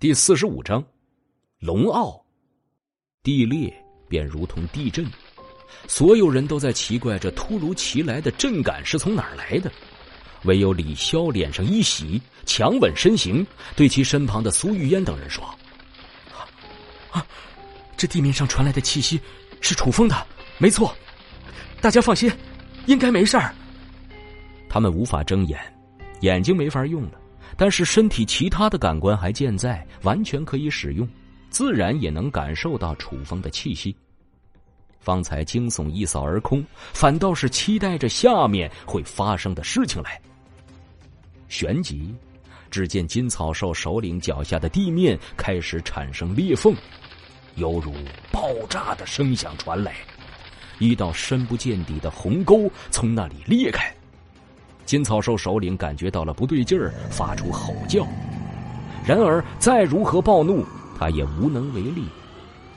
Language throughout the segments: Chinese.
第四十五章，龙傲，地裂便如同地震，所有人都在奇怪这突如其来的震感是从哪儿来的。唯有李潇脸上一喜，强稳身形，对其身旁的苏玉烟等人说：“啊，这地面上传来的气息是楚风的，没错。大家放心，应该没事儿。”他们无法睁眼，眼睛没法用了。但是身体其他的感官还健在，完全可以使用，自然也能感受到楚风的气息。方才惊悚一扫而空，反倒是期待着下面会发生的事情来。旋即，只见金草兽首领脚下的地面开始产生裂缝，犹如爆炸的声响传来，一道深不见底的鸿沟从那里裂开。金草兽首领感觉到了不对劲儿，发出吼叫。然而，再如何暴怒，他也无能为力。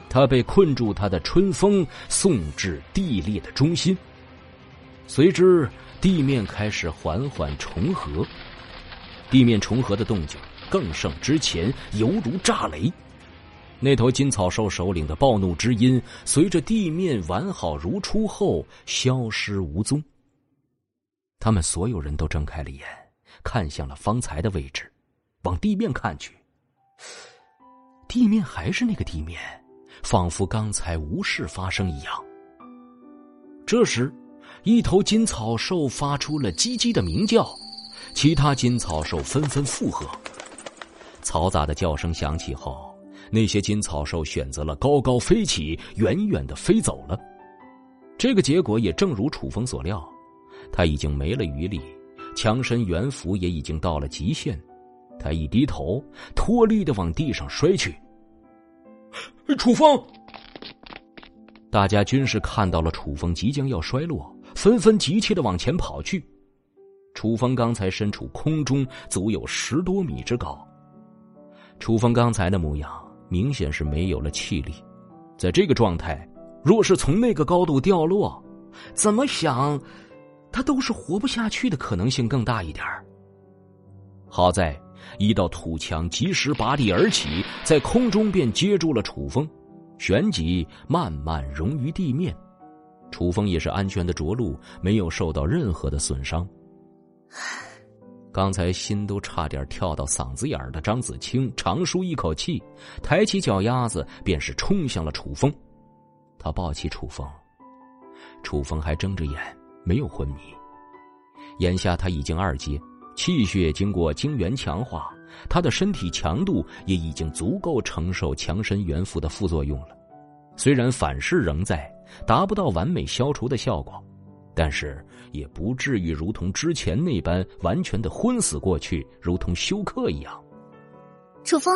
他被困住，他的春风送至地裂的中心。随之，地面开始缓缓重合。地面重合的动静更胜之前，犹如炸雷。那头金草兽首领的暴怒之音，随着地面完好如初后消失无踪。他们所有人都睁开了眼，看向了方才的位置，往地面看去。地面还是那个地面，仿佛刚才无事发生一样。这时，一头金草兽发出了唧唧的鸣叫，其他金草兽纷纷附和。嘈杂的叫声响起后，那些金草兽选择了高高飞起，远远的飞走了。这个结果也正如楚风所料。他已经没了余力，强身元符也已经到了极限。他一低头，脱力的往地上摔去。楚风！大家均是看到了楚风即将要摔落，纷纷急切的往前跑去。楚风刚才身处空中，足有十多米之高。楚风刚才的模样，明显是没有了气力。在这个状态，若是从那个高度掉落，怎么想？他都是活不下去的可能性更大一点。好在一道土墙及时拔地而起，在空中便接住了楚风，旋即慢慢融于地面。楚风也是安全的着陆，没有受到任何的损伤。刚才心都差点跳到嗓子眼儿的张子清长舒一口气，抬起脚丫子便是冲向了楚风。他抱起楚风，楚风还睁着眼。没有昏迷，眼下他已经二阶，气血经过精元强化，他的身体强度也已经足够承受强身元符的副作用了。虽然反噬仍在，达不到完美消除的效果，但是也不至于如同之前那般完全的昏死过去，如同休克一样。楚风，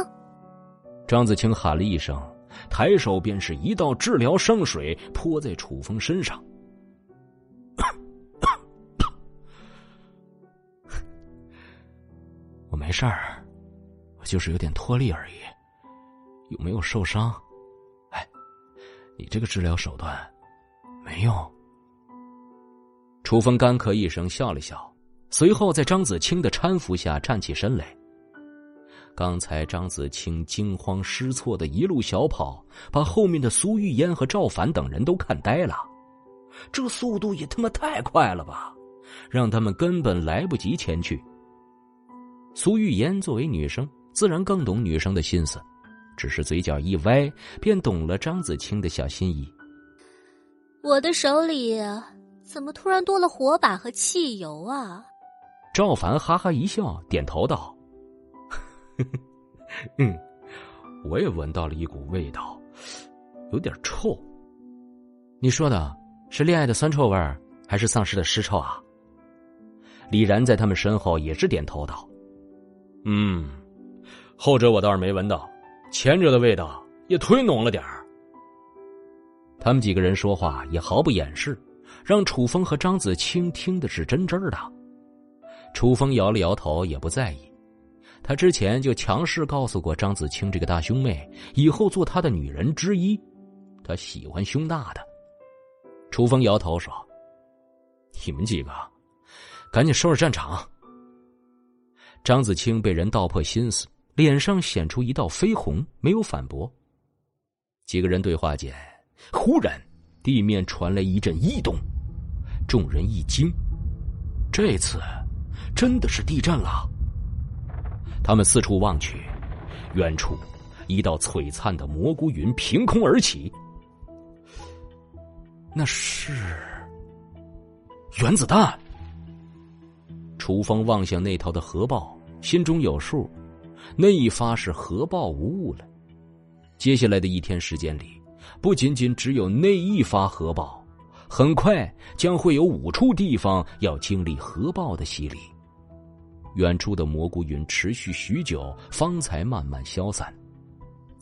张子清喊了一声，抬手便是一道治疗圣水泼在楚风身上。没事儿，我就是有点脱力而已，有没有受伤？哎，你这个治疗手段没用。楚风干咳一声，笑了笑，随后在张子清的搀扶下站起身来。刚才张子清惊慌失措的一路小跑，把后面的苏玉烟和赵凡等人都看呆了。这速度也他妈太快了吧，让他们根本来不及前去。苏玉言作为女生，自然更懂女生的心思，只是嘴角一歪，便懂了张子清的小心意。我的手里怎么突然多了火把和汽油啊？赵凡哈哈一笑，点头道：“嗯，我也闻到了一股味道，有点臭。你说的是恋爱的酸臭味儿，还是丧尸的尸臭啊？”李然在他们身后也是点头道。嗯，后者我倒是没闻到，前者的味道也忒浓了点儿。他们几个人说话也毫不掩饰，让楚风和张子清听的是真真的。楚风摇了摇头，也不在意。他之前就强势告诉过张子清这个大兄妹，以后做他的女人之一。他喜欢胸大的。楚风摇头说：“你们几个，赶紧收拾战场。”张子清被人道破心思，脸上显出一道绯红，没有反驳。几个人对话间，忽然地面传来一阵异动，众人一惊，这次真的是地震了。他们四处望去，远处一道璀璨的蘑菇云凭空而起，那是原子弹。楚风望向那头的核爆，心中有数，那一发是核爆无误了。接下来的一天时间里，不仅仅只有那一发核爆，很快将会有五处地方要经历核爆的洗礼。远处的蘑菇云持续许久，方才慢慢消散。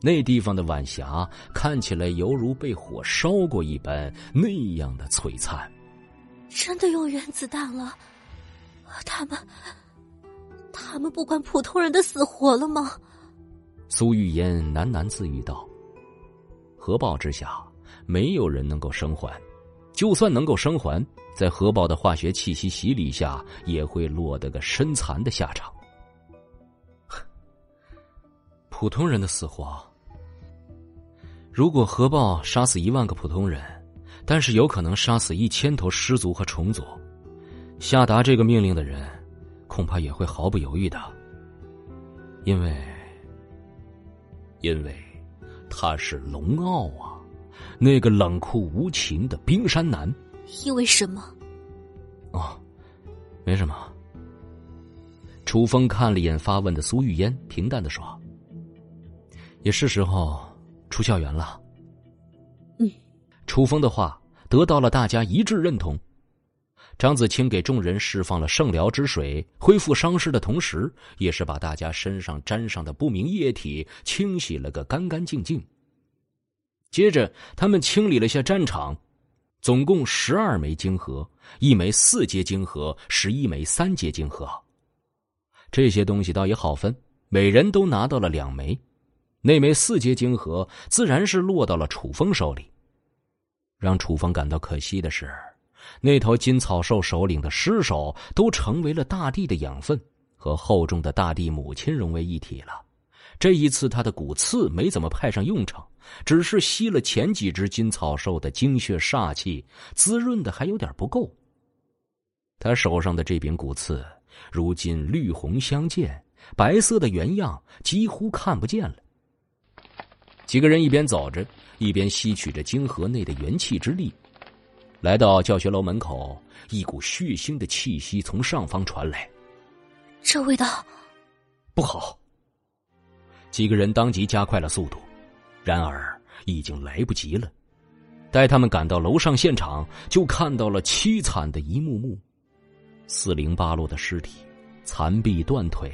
那地方的晚霞看起来犹如被火烧过一般，那样的璀璨。真的用原子弹了？他们，他们不管普通人的死活了吗？苏玉嫣喃喃自语道：“核爆之下，没有人能够生还；就算能够生还，在核爆的化学气息洗礼下，也会落得个身残的下场。普通人的死活，如果核爆杀死一万个普通人，但是有可能杀死一千头尸族和虫族。”下达这个命令的人，恐怕也会毫不犹豫的，因为，因为他是龙傲啊，那个冷酷无情的冰山男。因为什么？哦，没什么。楚风看了一眼发问的苏玉烟，平淡的说：“也是时候出校园了。”嗯，楚风的话得到了大家一致认同。张子清给众人释放了圣疗之水，恢复伤势的同时，也是把大家身上沾上的不明液体清洗了个干干净净。接着，他们清理了下战场，总共十二枚晶核，一枚四阶晶核，十一枚三阶晶核。这些东西倒也好分，每人都拿到了两枚。那枚四阶晶核自然是落到了楚风手里。让楚风感到可惜的是。那头金草兽首领的尸首都成为了大地的养分，和厚重的大地母亲融为一体了。这一次，他的骨刺没怎么派上用场，只是吸了前几只金草兽的精血煞气，滋润的还有点不够。他手上的这柄骨刺，如今绿红相间，白色的原样几乎看不见了。几个人一边走着，一边吸取着晶核内的元气之力。来到教学楼门口，一股血腥的气息从上方传来。这味道不好。几个人当即加快了速度，然而已经来不及了。待他们赶到楼上现场，就看到了凄惨的一幕幕：四零八落的尸体，残臂断腿，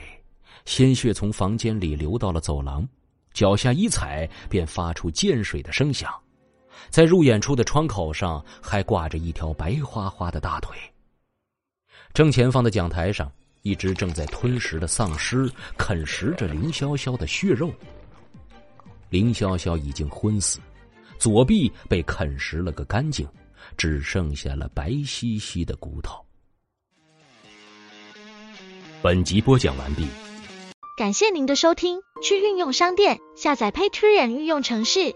鲜血从房间里流到了走廊，脚下一踩便发出溅水的声响。在入眼处的窗口上还挂着一条白花花的大腿。正前方的讲台上，一只正在吞食的丧尸啃食着林潇潇的血肉。林潇潇已经昏死，左臂被啃食了个干净，只剩下了白兮兮的骨头。本集播讲完毕，感谢您的收听。去运用商店下载 Patreon 运用城市。